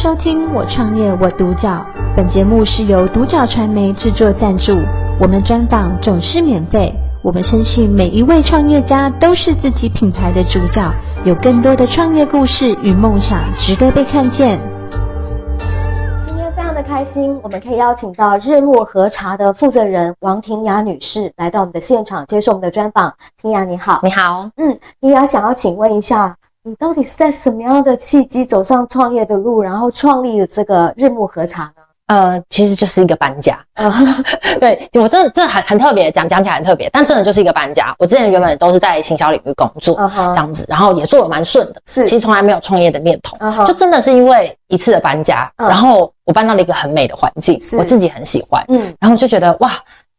收听《我创业我独角》，本节目是由独角传媒制作赞助，我们专访总是免费。我们深信每一位创业家都是自己品牌的主角，有更多的创业故事与梦想值得被看见。今天非常的开心，我们可以邀请到日落和茶的负责人王婷雅女士来到我们的现场接受我们的专访。婷雅你好，你好，嗯，婷雅想要请问一下。你到底是在什么样的契机走上创业的路，然后创立了这个日暮和茶呢？呃，其实就是一个搬家。Uh. 对，我真的这很很特别，讲讲起来很特别，但真的就是一个搬家。我之前原本都是在行销领域工作，uh -huh. 这样子，然后也做的蛮顺的。是，其实从来没有创业的念头，uh -huh. 就真的是因为一次的搬家，uh -huh. 然后我搬到了一个很美的环境，我自己很喜欢。嗯，然后就觉得哇，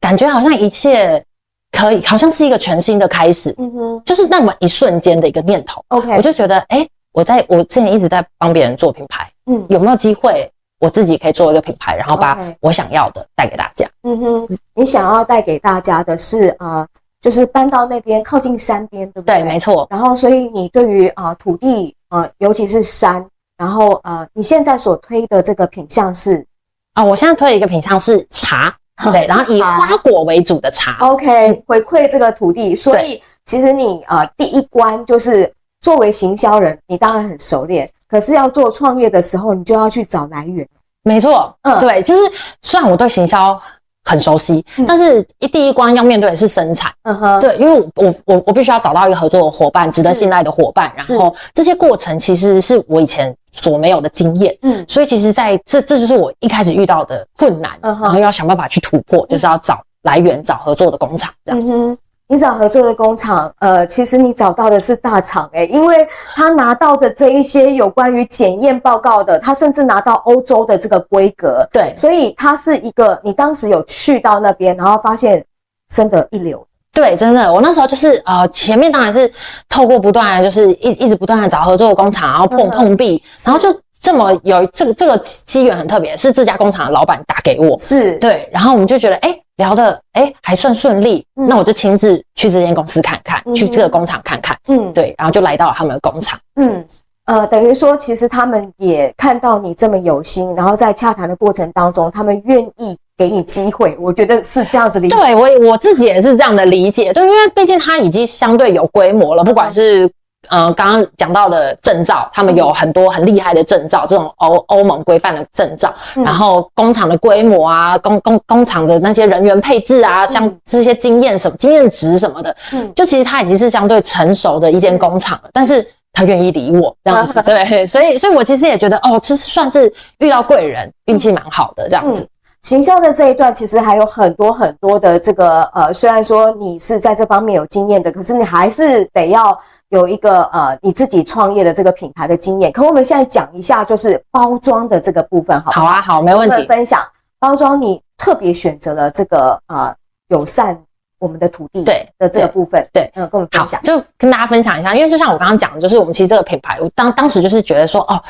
感觉好像一切。可以，好像是一个全新的开始，嗯哼，就是那么一瞬间的一个念头，OK，我就觉得，哎、欸，我在我之前一直在帮别人做品牌，嗯，有没有机会我自己可以做一个品牌，然后把我想要的带给大家？嗯哼，你想要带给大家的是啊、呃，就是搬到那边靠近山边，对不对？对，没错。然后，所以你对于啊、呃、土地啊、呃，尤其是山，然后呃，你现在所推的这个品项是？啊、呃，我现在推的一个品项是茶。对，然后以花果为主的茶。OK，回馈这个土地，所以其实你呃第一关就是作为行销人，你当然很熟练，可是要做创业的时候，你就要去找来源。没错，嗯，对，就是虽然我对行销很熟悉，嗯、但是一第一关要面对的是生产。嗯哼，对，因为我我我我必须要找到一个合作的伙伴，值得信赖的伙伴，然后这些过程其实是我以前。所没有的经验，嗯，所以其实在这这就是我一开始遇到的困难，嗯，然后要想办法去突破，就是要找来源、找合作的工厂，这样。嗯哼，你找合作的工厂，呃，其实你找到的是大厂，诶，因为他拿到的这一些有关于检验报告的，他甚至拿到欧洲的这个规格，对，所以他是一个，你当时有去到那边，然后发现真的一流。对，真的，我那时候就是呃，前面当然是透过不断的，就是一一直不断的找合作的工厂，然后碰碰壁，然后就这么有这个这个机缘很特别，是这家工厂的老板打给我，是。对，然后我们就觉得哎聊的哎还算顺利，嗯，那我就亲自去这间公司看看，嗯，去这个工厂看看，嗯，对，然后就来到了他们的工厂，嗯。呃，等于说，其实他们也看到你这么有心，然后在洽谈的过程当中，他们愿意给你机会，我觉得是这样子理解。对，我我自己也是这样的理解。对，因为毕竟它已经相对有规模了，不管是呃刚刚讲到的证照，他们有很多很厉害的证照，这种欧欧盟规范的证照，然后工厂的规模啊，工工工厂的那些人员配置啊，像这些经验什么经验值什么的，嗯，就其实它已经是相对成熟的一间工厂了，但是。他愿意理我这样子，对，所以，所以我其实也觉得，哦，这算是遇到贵人，运气蛮好的这样子。嗯，行销的这一段其实还有很多很多的这个，呃，虽然说你是在这方面有经验的，可是你还是得要有一个呃你自己创业的这个品牌的经验。可我们现在讲一下，就是包装的这个部分，好？好啊，好，没问题。分享包装，你特别选择了这个呃友善。我们的土地对的这个部分，对，嗯，跟我们分享，就跟大家分享一下，因为就像我刚刚讲的，就是我们其实这个品牌，我当当时就是觉得说，哦，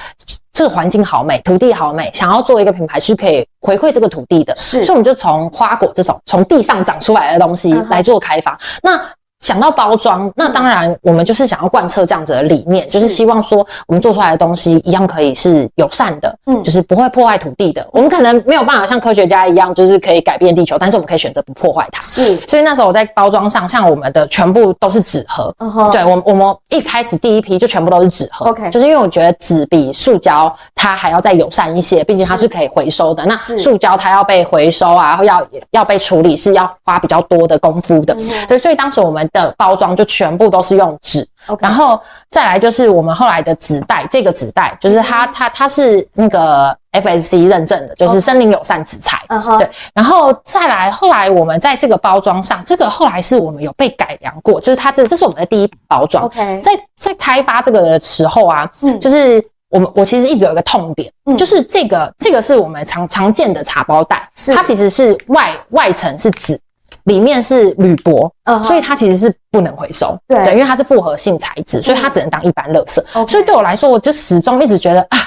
这个环境好美，土地好美，想要做一个品牌是可以回馈这个土地的，是，所以我们就从花果这种从地上长出来的东西来做开发，嗯、那。想到包装，那当然我们就是想要贯彻这样子的理念，嗯，就是希望说我们做出来的东西一样可以是友善的，嗯，就是不会破坏土地的。我们可能没有办法像科学家一样，就是可以改变地球，但是我们可以选择不破坏它。是，所以那时候我在包装上，像我们的全部都是纸盒，对，我我们一开始第一批就全部都是纸盒，OK，就是因为我觉得纸比塑胶它还要再友善一些，毕竟它是可以回收的。那塑胶它要被回收啊，要要被处理是要花比较多的功夫的，嗯，对，所以当时我们。的包装就全部都是用纸.然后再来就是我们后来的纸袋，这个纸袋就是它它它是那个 FSC 认证的，就是森林友善纸材，okay. 对，然后再来后来我们在这个包装上，这个后来是我们有被改良过，就是它这这是我们的第一包装，OK，在在开发这个的时候啊，嗯，就是我们我其实一直有一个痛点，嗯，就是这个这个是我们常常见的茶包袋，是。它其实是外外层是纸。里面是铝箔，uh -huh. 所以它其实是不能回收，对，因为它是复合性材质，所以它只能当一般垃圾。所以对我来说，我就始终一直觉得啊，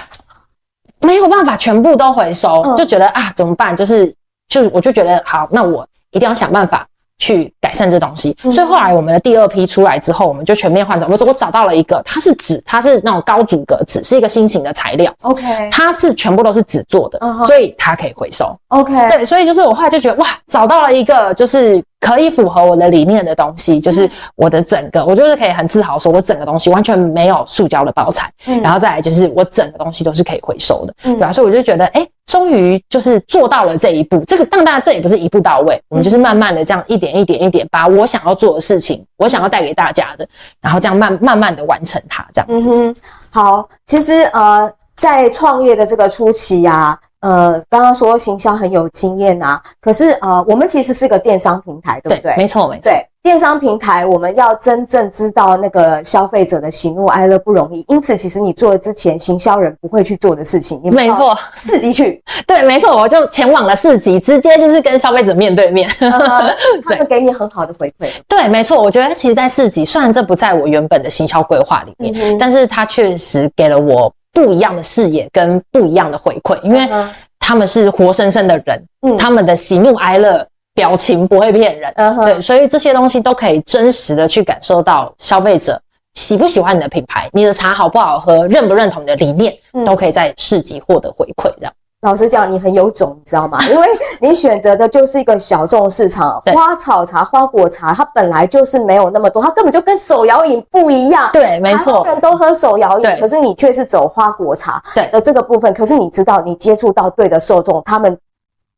没有办法全部都回收，uh -huh. 就觉得啊，怎么办？就是，就我就觉得好，那我一定要想办法去改善这东西。所以后来我们的第二批出来之后，我们就全面换成。我我找到了一个，它是纸，它是那种高阻隔纸，是一个新型的材料。OK，它是全部都是纸做的，uh -huh. 所以它可以回收。OK，对，所以就是我后来就觉得哇，找到了一个就是。可以符合我的理念的东西，就是我的整个，我就是可以很自豪说，我整个东西完全没有塑胶的包材，嗯，然后再来就是我整个东西都是可以回收的，嗯，对啊，所以我就觉得，哎，终于就是做到了这一步。这个当然这也不是一步到位，我们就是慢慢的这样一点一点一点，把我想要做的事情，我想要带给大家的，然后这样慢慢慢的完成它，这样子。嗯哼，好，其实呃，在创业的这个初期呀，啊。呃，刚刚说行销很有经验啊，可是呃，我们其实是个电商平台，对不对？对，没错，没错。对，电商平台，我们要真正知道那个消费者的喜怒哀乐不容易，因此，其实你做了之前，行销人不会去做的事情，你没错，市集去，对，没错，我就前往了市集，直接就是跟消费者面对面，对，他们给你很好的回馈。对，没错，我觉得其实，在市集，虽然这不在我原本的行销规划里面，嗯、但是它确实给了我。不一样的视野跟不一样的回馈，因为他们是活生生的人，嗯，他们的喜怒哀乐表情不会骗人，嗯，对，所以这些东西都可以真实的去感受到消费者喜不喜欢你的品牌，你的茶好不好喝，认不认同你的理念，都可以在市集获得回馈，这样。老实讲，你很有种，你知道吗？因为你选择的就是一个小众市场，花草茶、花果茶，它本来就是没有那么多，它根本就跟手摇饮不一样。对，没错，人都喝手摇饮，可是你却是走花果茶的这个部分。可是你知道，你接触到对的受众，他们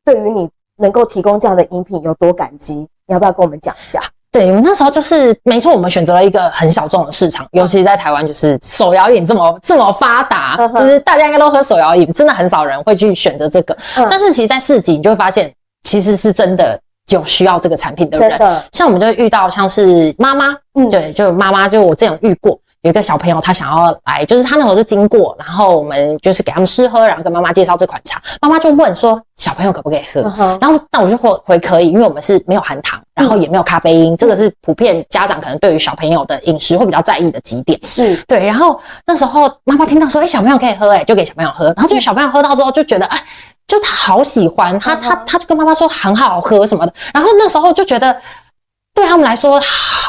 对于你能够提供这样的饮品有多感激？你要不要跟我们讲一下？对，我那时候就是没错，我们选择了一个很小众的市场，尤其在台湾，就是手摇饮这么这么发达，就是大家应该都喝手摇饮，真的很少人会去选择这个。但是其实，在市集你就会发现，其实是真的有需要这个产品的人。像我们就遇到像是妈妈，嗯，对，就妈妈，就我这样遇过。有一个小朋友，他想要来，就是他那时候就经过，然后我们就是给他们试喝，然后跟妈妈介绍这款茶。妈妈就问说：“小朋友可不可以喝？” uh-huh. 然后那我就回回可以，因为我们是没有含糖，然后也没有咖啡因，嗯、这个是普遍家长可能对于小朋友的饮食会比较在意的几点。是对。然后那时候妈妈听到说：“哎，小朋友可以喝，哎，就给小朋友喝。”然后这个小朋友喝到之后就觉得，哎，就他好喜欢，他他他就跟妈妈说很好喝什么的。然后那时候就觉得对他们来说，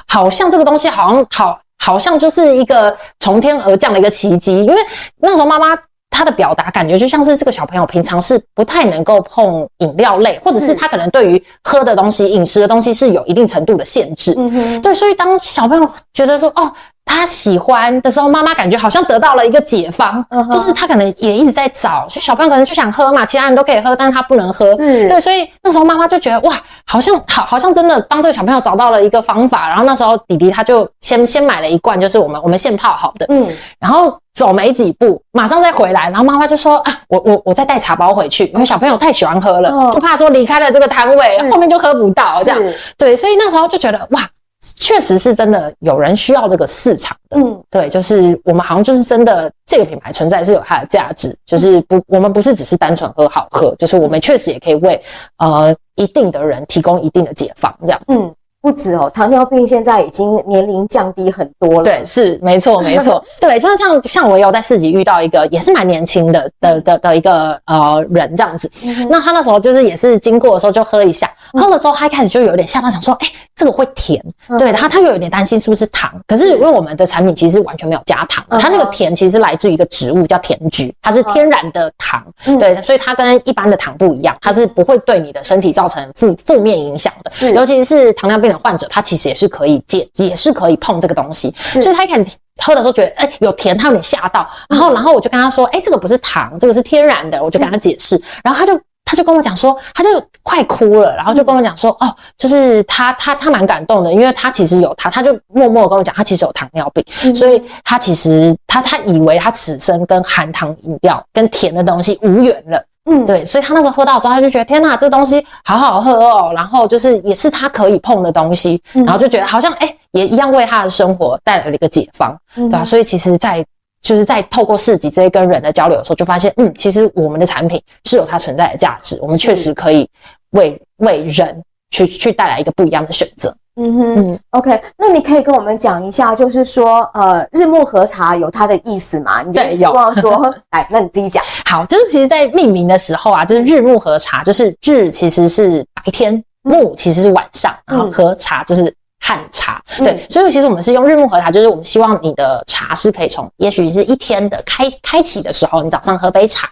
好像这个东西好像好。好像就是一个从天而降的一个奇迹，因为那时候妈妈她的表达感觉就像是这个小朋友平常是不太能够碰饮料类，或者是他可能对于喝的东西、饮食的东西是有一定程度的限制。嗯哼，对，所以当小朋友觉得说哦。他喜欢的时候，妈妈感觉好像得到了一个解放，uh -huh. 就是他可能也一直在找，就小朋友可能就想喝嘛，其他人都可以喝，但是他不能喝，嗯，对，所以那时候妈妈就觉得哇，好像好，好像真的帮这个小朋友找到了一个方法。然后那时候弟弟他就先先买了一罐，就是我们我们现泡好的，嗯，然后走没几步，马上再回来，然后妈妈就说啊，我我我再带茶包回去，因为小朋友太喜欢喝了，uh. 就怕说离开了这个摊位，后面就喝不到这样，对，所以那时候就觉得哇。确实是真的有人需要这个市场的，嗯，对，就是我们好像就是真的这个品牌存在是有它的价值，就是不，我们不是只是单纯喝好喝，就是我们确实也可以为呃一定的人提供一定的解放，这样，嗯。不止哦，糖尿病现在已经年龄降低很多了。对，是没错 没错。对，像像像我有在市集遇到一个也是蛮年轻的的的的一个呃人这样子、嗯。那他那时候就是也是经过的时候就喝一下，嗯、喝了之后他一开始就有点吓到，想说，哎、欸，这个会甜。嗯、对他他又有点担心是不是糖，可是因为我们的产品其实完全没有加糖，它、嗯、那个甜其实来自于一个植物叫甜菊，它是天然的糖。嗯、对，所以它跟一般的糖不一样，它是不会对你的身体造成负负面影响的。是，尤其是糖尿病的患者，他其实也是可以戒，也是可以碰这个东西。所以他一开始喝的时候觉得，哎、欸，有甜，他有点吓到。然后，然后我就跟他说，哎、欸，这个不是糖，这个是天然的。我就跟他解释，然后他就他就跟我讲说，他就快哭了，然后就跟我讲说，哦，就是他他他蛮感动的，因为他其实有他，他就默默跟我讲，他其实有糖尿病，所以他其实他他以为他此生跟含糖饮料跟甜的东西无缘了。嗯，对，所以他那时候喝到之后，他就觉得天哪，这东西好好喝哦，然后就是也是他可以碰的东西，然后就觉得好像哎，也一样为他的生活带来了一个解放，对吧？所以其实，在就是在透过市集这些跟人的交流的时候，就发现，嗯，其实我们的产品是有它存在的价值，我们确实可以为为人去去带来一个不一样的选择。嗯哼嗯，OK，那你可以跟我们讲一下，就是说，呃，日暮和茶有它的意思吗？你就希望说，哎，那你自己讲。好，就是其实，在命名的时候啊，就是日暮和茶，就是日其实是白天暮其实是晚上，然后喝茶就是。汉茶，对，嗯、所以其实我们是用日暮和茶，就是我们希望你的茶是可以从，也许是一天的开开启的时候，你早上喝杯茶，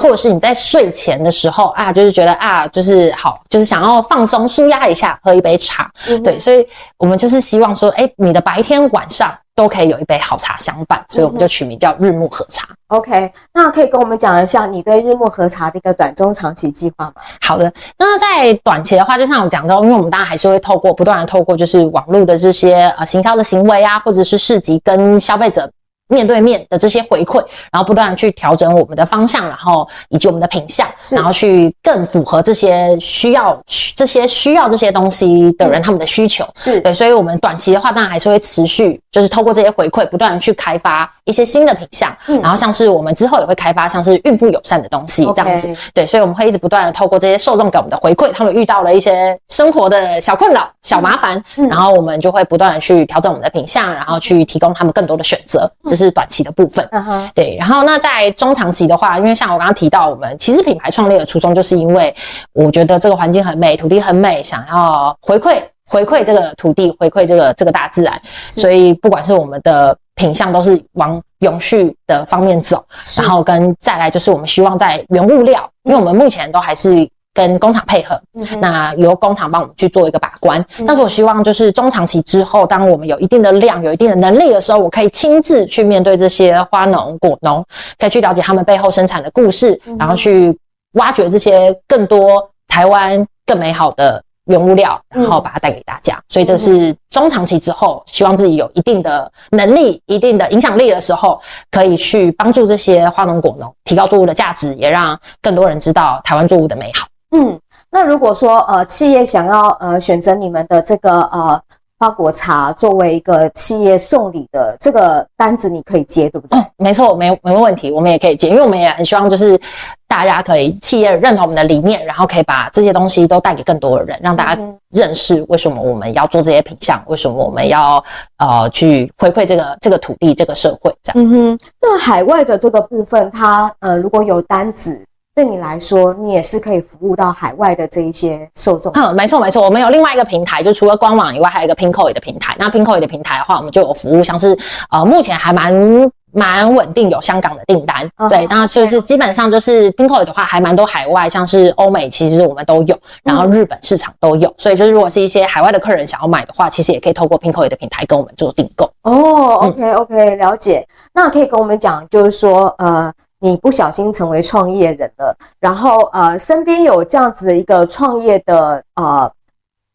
或者是你在睡前的时候啊，就是觉得啊，就是好，就是想要放松舒压一下，喝一杯茶，嗯、对，所以我们就是希望说，哎，你的白天晚上。都可以有一杯好茶相伴，所以我们就取名叫日暮和茶。OK，那可以跟我们讲一下你对日暮和茶的一个短中长期计划吗？好的，那在短期的话，就像我讲到，因为我们当然还是会透过不断的透过就是网络的这些呃行销的行为啊，或者是市集跟消费者。面对面的这些回馈，然后不断的去调整我们的方向，然后以及我们的品相，然后去更符合这些需要这些需要这些东西的人、嗯、他们的需求。是对，所以我们短期的话，当然还是会持续，就是透过这些回馈，不断的去开发一些新的品相。嗯，然后像是我们之后也会开发像是孕妇友善的东西这样子。Okay 对，所以我们会一直不断的透过这些受众给我们的回馈，他们遇到了一些生活的小困扰、小麻烦，然后我们就会不断的去调整我们的品相，然后去提供他们更多的选择。这是短期的部分，嗯哼，对。然后那在中长期的话，因为像我刚刚提到，我们其实品牌创立的初衷，就是因为我觉得这个环境很美，土地很美，想要回馈回馈这个土地，回馈这个这个大自然。所以不管是我们的品相，都是往永续的方面走。然后跟再来就是我们希望在原物料，因为我们目前都还是。跟工厂配合，嗯、那由工厂帮我们去做一个把关。嗯、但是我希望就是中长期之后，当我们有一定的量、有一定的能力的时候，我可以亲自去面对这些花农、果农，可以去了解他们背后生产的故事，嗯、然后去挖掘这些更多台湾更美好的原物料，然后把它带给大家。嗯、所以这是中长期之后，希望自己有一定的能力、一定的影响力的时候，可以去帮助这些花农、果农，提高作物的价值，也让更多人知道台湾作物的美好。嗯，那如果说呃企业想要呃选择你们的这个呃花果茶作为一个企业送礼的这个单子，你可以接对不对？嗯，没错，没没问题，我们也可以接，因为我们也很希望就是大家可以企业认同我们的理念，然后可以把这些东西都带给更多的人，让大家认识为什么我们要做这些品相，为什么我们要呃去回馈这个这个土地这个社会这样。嗯哼，那海外的这个部分，它呃如果有单子。对你来说，你也是可以服务到海外的这一些受众。嗯，没错没错，我们有另外一个平台，就除了官网以外，还有一个 Pinkoi 的平台。那 Pinkoi 的平台的话，我们就有服务，像是呃，目前还蛮蛮稳定，有香港的订单。嗯、对，那就是基本上就是 Pinkoi 的话，还蛮多海外，像是欧美，其实我们都有，然后日本市场都有。嗯、所以就是如果是一些海外的客人想要买的话，其实也可以透过 Pinkoi 的平台跟我们做订购。哦，OK OK，了解。那可以跟我们讲，就是说呃。你不小心成为创业人了，然后呃，身边有这样子的一个创业的呃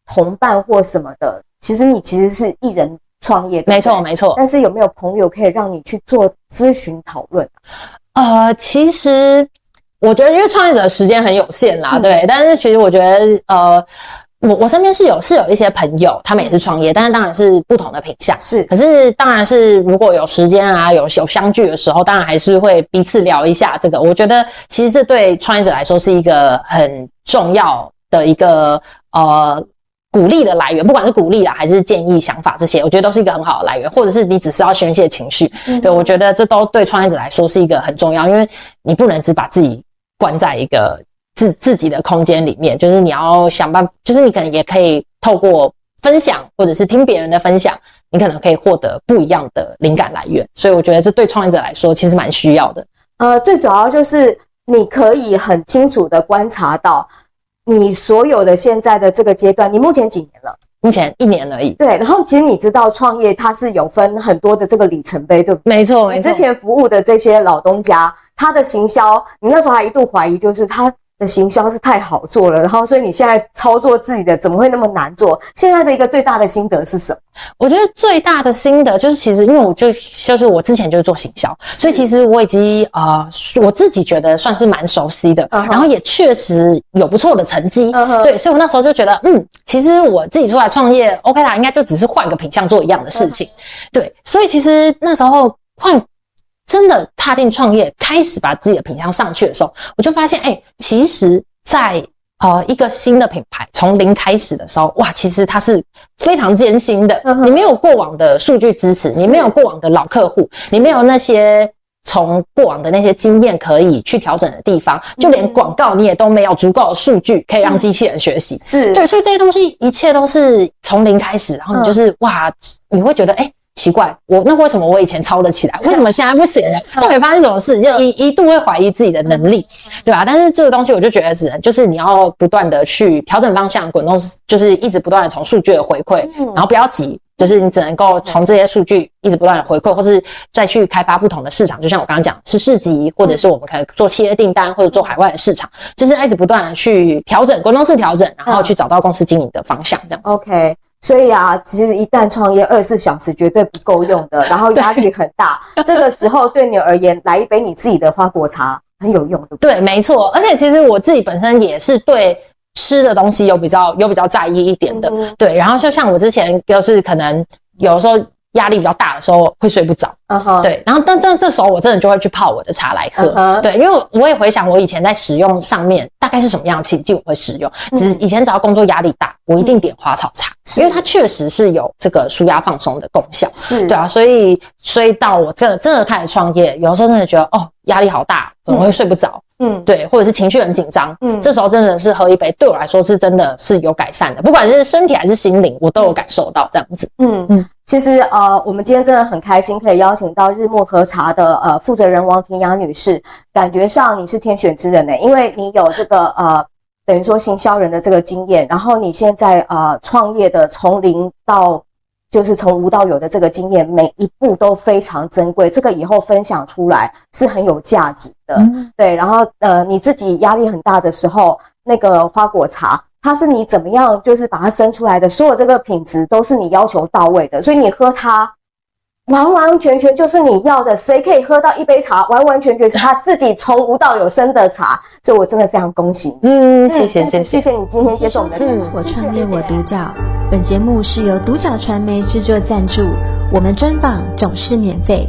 同伴或什么的，其实你其实是一人创业的，没错没错。但是有没有朋友可以让你去做咨询讨论？呃，其实我觉得，因为创业者的时间很有限啦，嗯、对。但是其实我觉得，呃。我我身边是有是有一些朋友，他们也是创业，但是当然是不同的品相。是，可是当然是如果有时间啊，有有相聚的时候，当然还是会彼此聊一下这个。我觉得其实这对创业者来说是一个很重要的一个呃鼓励的来源，不管是鼓励啊还是建议、想法这些，我觉得都是一个很好的来源。或者是你只是要宣泄情绪，嗯、对，我觉得这都对创业者来说是一个很重要，因为你不能只把自己关在一个。自自己的空间里面，就是你要想办法，就是你可能也可以透过分享，或者是听别人的分享，你可能可以获得不一样的灵感来源。所以我觉得这对创业者来说，其实蛮需要的。呃，最主要就是你可以很清楚的观察到你所有的现在的这个阶段，你目前几年了？目前一年而已。对，然后其实你知道创业它是有分很多的这个里程碑，对不对？没错，没错。你之前服务的这些老东家，他的行销，你那时候还一度怀疑，就是他。的行销是太好做了，然后所以你现在操作自己的怎么会那么难做？现在的一个最大的心得是什么？我觉得最大的心得就是，其实因为我就就是我之前就是做行销，所以其实我已经呃我自己觉得算是蛮熟悉的，然后也确实有不错的成绩，对，所以我那时候就觉得，嗯，其实我自己出来创业，OK 啦，应该就只是换个品相做一样的事情，嗯、对，所以其实那时候换。真的踏进创业，开始把自己的品相上去的时候，我就发现，哎、欸，其实在，在呃一个新的品牌从零开始的时候，哇，其实它是非常艰辛的。嗯、你没有过往的数据支持，你没有过往的老客户，你没有那些从过往的那些经验可以去调整的地方，就连广告你也都没有足够的数据可以让机器人学习。是对，所以这些东西一切都是从零开始，然后你就是哇，你会觉得诶奇怪，我那为什么我以前抄得起来，为什么现在不行呢？到底发生什么事？就一一度会怀疑自己的能力，对吧？但是这个东西我就觉得只能就是你要不断的去调整方向，滚动就是一直不断的从数据的回馈，然后不要急，就是你只能够从这些数据一直不断的回馈，或是再去开发不同的市场。就像我刚刚讲，是市集，或者是我们可以做企业订单，或者做海外的市场，就是一直不断的去调整，滚动式调整，然后去找到公司经营的方向，这样子。OK。所以啊，其实一旦创业，二十四小时绝对不够用的，然后压力很大。这个时候对你而言，来一杯你自己的花果茶很有用，对不对？对，没错。而且其实我自己本身也是对吃的东西有比较有比较在意一点的。嗯、对，然后就像我之前就是可能有时候。压力比较大的时候会睡不着，uh. 对，然后但这这时候我真的就会去泡我的茶来喝，uh huh. 对，因为我也回想我以前在使用上面大概是什么样的情境我会使用，只是以前只要工作压力大，我一定点花草茶，嗯、因为它确实是有这个舒压放松的功效，是。对啊，所以所以到我真的真的开始创业，有时候真的觉得哦压力好大，可能会睡不着，嗯，对，或者是情绪很紧张，嗯，这时候真的是喝一杯，对我来说是真的是有改善的，不管是身体还是心灵，我都有感受到这样子，嗯嗯。其实呃，我们今天真的很开心，可以邀请到日暮喝茶的呃负责人王庭雅女士。感觉上你是天选之人呢，因为你有这个呃等于说行销人的这个经验，然后你现在呃创业的从零到就是从无到有的这个经验，每一步都非常珍贵，这个以后分享出来是很有价值的。嗯、对，然后呃你自己压力很大的时候，那个花果茶。它是你怎么样，就是把它生出来的，所有这个品质都是你要求到位的，所以你喝它，完完全全就是你要的。谁可以喝到一杯茶，完完全全是他自己从无到有生的茶，所以我真的非常恭喜你。嗯，谢谢谢谢谢谢你今天接受我们的访问。我创业我独角，本节目是由独角传媒制作赞助，我们专访总是免费。